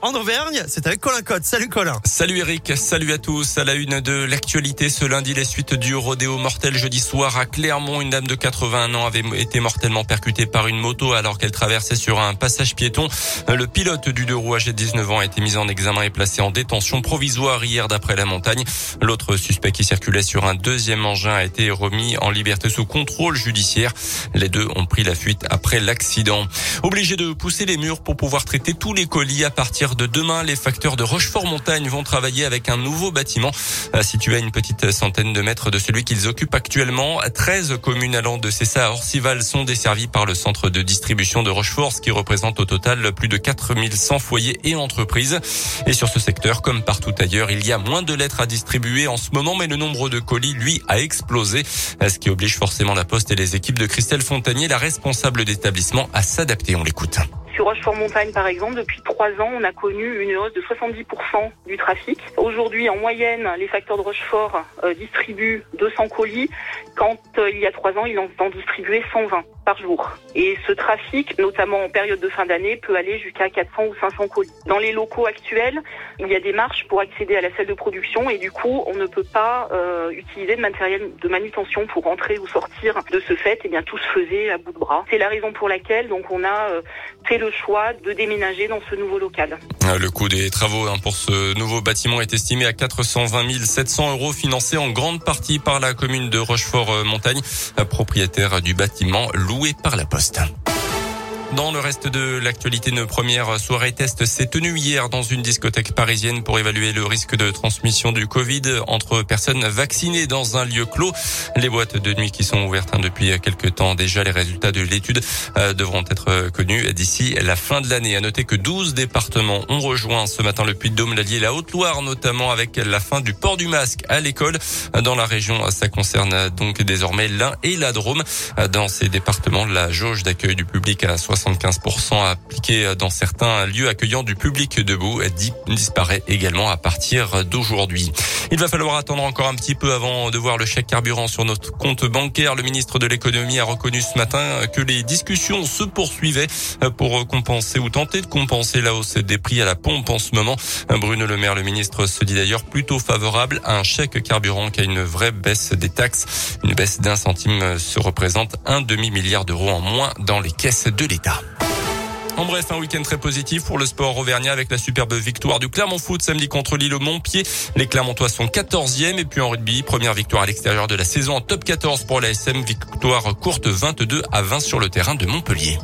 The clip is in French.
En Auvergne, c'est avec Colin Cotte. Salut Colin. Salut Eric, salut à tous. À la une de l'actualité, ce lundi, les suites du rodéo mortel jeudi soir à Clermont. Une dame de 81 ans avait été mortellement percutée par une moto alors qu'elle traversait sur un passage piéton. Le pilote du deux roues âgé de 19 ans a été mis en examen et placé en détention provisoire hier d'après la montagne. L'autre suspect qui circulait sur un deuxième engin a été remis en liberté sous contrôle judiciaire. Les deux ont pris la fuite après l'accident. Obligé de pousser les murs pour pouvoir traiter tous les colis partir de demain, les facteurs de Rochefort-Montagne vont travailler avec un nouveau bâtiment euh, situé à une petite centaine de mètres de celui qu'ils occupent actuellement. 13 communes allant de Cessa à Orcival sont desservies par le centre de distribution de Rochefort, ce qui représente au total plus de 4100 foyers et entreprises. Et sur ce secteur, comme partout ailleurs, il y a moins de lettres à distribuer en ce moment, mais le nombre de colis, lui, a explosé, euh, ce qui oblige forcément la Poste et les équipes de Christelle Fontanier, la responsable d'établissement, à s'adapter. On l'écoute. Sur Rochefort-Montagne, par exemple, depuis trois ans, on a connu une hausse de 70% du trafic. Aujourd'hui, en moyenne, les facteurs de Rochefort euh, distribuent 200 colis, quand euh, il y a trois ans, ils en distribué 120 par jour. Et ce trafic, notamment en période de fin d'année, peut aller jusqu'à 400 ou 500 colis. Dans les locaux actuels, il y a des marches pour accéder à la salle de production et du coup, on ne peut pas euh, utiliser de matériel de manutention pour rentrer ou sortir. De ce fait, eh bien, tout se faisait à bout de bras. C'est la raison pour laquelle donc on a fait le choix de déménager dans ce nouveau local. Ah, le coût des travaux hein, pour ce nouveau bâtiment est estimé à 420 700 euros, financé en grande partie par la commune de Rochefort-Montagne, propriétaire du bâtiment par la Poste. Dans le reste de l'actualité, une première soirée test s'est tenue hier dans une discothèque parisienne pour évaluer le risque de transmission du Covid entre personnes vaccinées dans un lieu clos. Les boîtes de nuit qui sont ouvertes hein, depuis quelques temps déjà, les résultats de l'étude euh, devront être connus d'ici la fin de l'année. À noter que 12 départements ont rejoint ce matin le Puy-de-Dôme, l'Allier la Haute-Loire, notamment avec la fin du port du masque à l'école. Dans la région, ça concerne donc désormais l'Ain et la Drôme. Dans ces départements, la jauge d'accueil du public à 60 75% appliqué dans certains lieux accueillant du public debout disparaît également à partir d'aujourd'hui. Il va falloir attendre encore un petit peu avant de voir le chèque carburant sur notre compte bancaire. Le ministre de l'économie a reconnu ce matin que les discussions se poursuivaient pour compenser ou tenter de compenser la hausse des prix à la pompe en ce moment. Bruno Le Maire, le ministre, se dit d'ailleurs plutôt favorable à un chèque carburant qui a une vraie baisse des taxes. Une baisse d'un centime se représente un demi-milliard d'euros en moins dans les caisses de l'État. En bref, un week-end très positif pour le sport auvergnat avec la superbe victoire du Clermont Foot samedi contre l'île au Montpied. Les Clermontois sont 14e et puis en rugby, première victoire à l'extérieur de la saison en top 14 pour la SM, victoire courte 22 à 20 sur le terrain de Montpellier.